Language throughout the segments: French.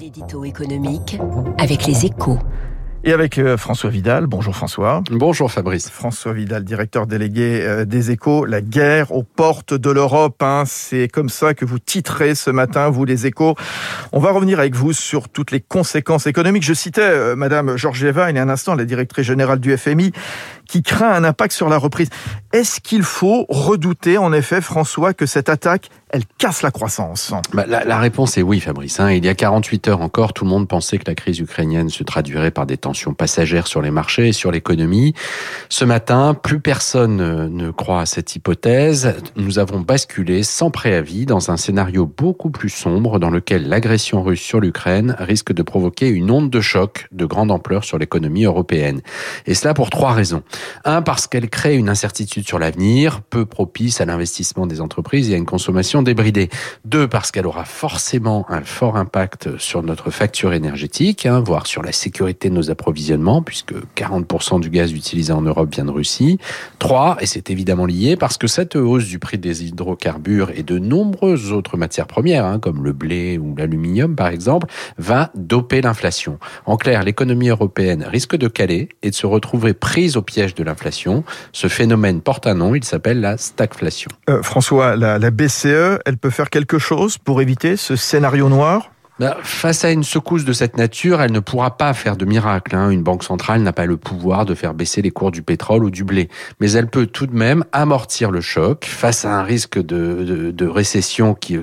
L'édito économique avec les échos. Et avec euh, François Vidal. Bonjour François. Bonjour Fabrice. François Vidal, directeur délégué euh, des échos. La guerre aux portes de l'Europe. Hein. C'est comme ça que vous titrez ce matin, vous les échos. On va revenir avec vous sur toutes les conséquences économiques. Je citais euh, Madame Georgieva il y a un instant, la directrice générale du FMI, qui craint un impact sur la reprise. Est-ce qu'il faut redouter en effet, François, que cette attaque elle casse la croissance? Bah, la, réponse est oui, Fabrice. Hein. Il y a 48 heures encore, tout le monde pensait que la crise ukrainienne se traduirait par des tensions passagères sur les marchés et sur l'économie. Ce matin, plus personne ne croit à cette hypothèse. Nous avons basculé sans préavis dans un scénario beaucoup plus sombre dans lequel l'agression russe sur l'Ukraine risque de provoquer une onde de choc de grande ampleur sur l'économie européenne. Et cela pour trois raisons. Un, parce qu'elle crée une incertitude sur l'avenir, peu propice à l'investissement des entreprises et à une consommation débridée. Deux, parce qu'elle aura forcément un fort impact sur notre facture énergétique, hein, voire sur la sécurité de nos approvisionnements, puisque 40% du gaz utilisé en Europe vient de Russie. Trois, et c'est évidemment lié, parce que cette hausse du prix des hydrocarbures et de nombreuses autres matières premières, hein, comme le blé ou l'aluminium par exemple, va doper l'inflation. En clair, l'économie européenne risque de caler et de se retrouver prise au de l'inflation. Ce phénomène porte un nom, il s'appelle la stagflation. Euh, François, la BCE elle peut faire quelque chose pour éviter ce scénario noir? Bah, face à une secousse de cette nature, elle ne pourra pas faire de miracle. Hein. Une banque centrale n'a pas le pouvoir de faire baisser les cours du pétrole ou du blé. Mais elle peut tout de même amortir le choc face à un risque de, récession qui,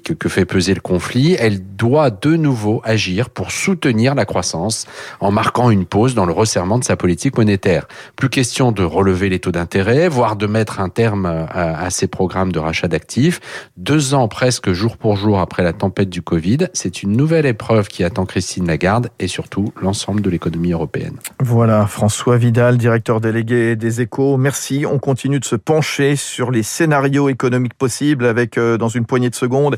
que, fait peser le conflit. Elle doit de nouveau agir pour soutenir la croissance en marquant une pause dans le resserrement de sa politique monétaire. Plus question de relever les taux d'intérêt, voire de mettre un terme à, à ses programmes de rachat d'actifs. Deux ans presque jour pour jour après la tempête du Covid, c'est une nouvelle épreuve qui attend Christine Lagarde et surtout l'ensemble de l'économie européenne. Voilà, François Vidal, directeur délégué des échos. Merci. On continue de se pencher sur les scénarios économiques possibles avec, euh, dans une poignée de secondes,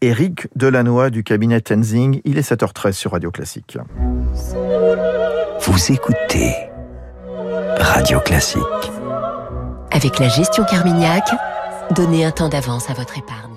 Éric Delannoy du cabinet Tenzing. Il est 7h13 sur Radio Classique. Vous écoutez Radio Classique. Avec la gestion Carmignac, donnez un temps d'avance à votre épargne.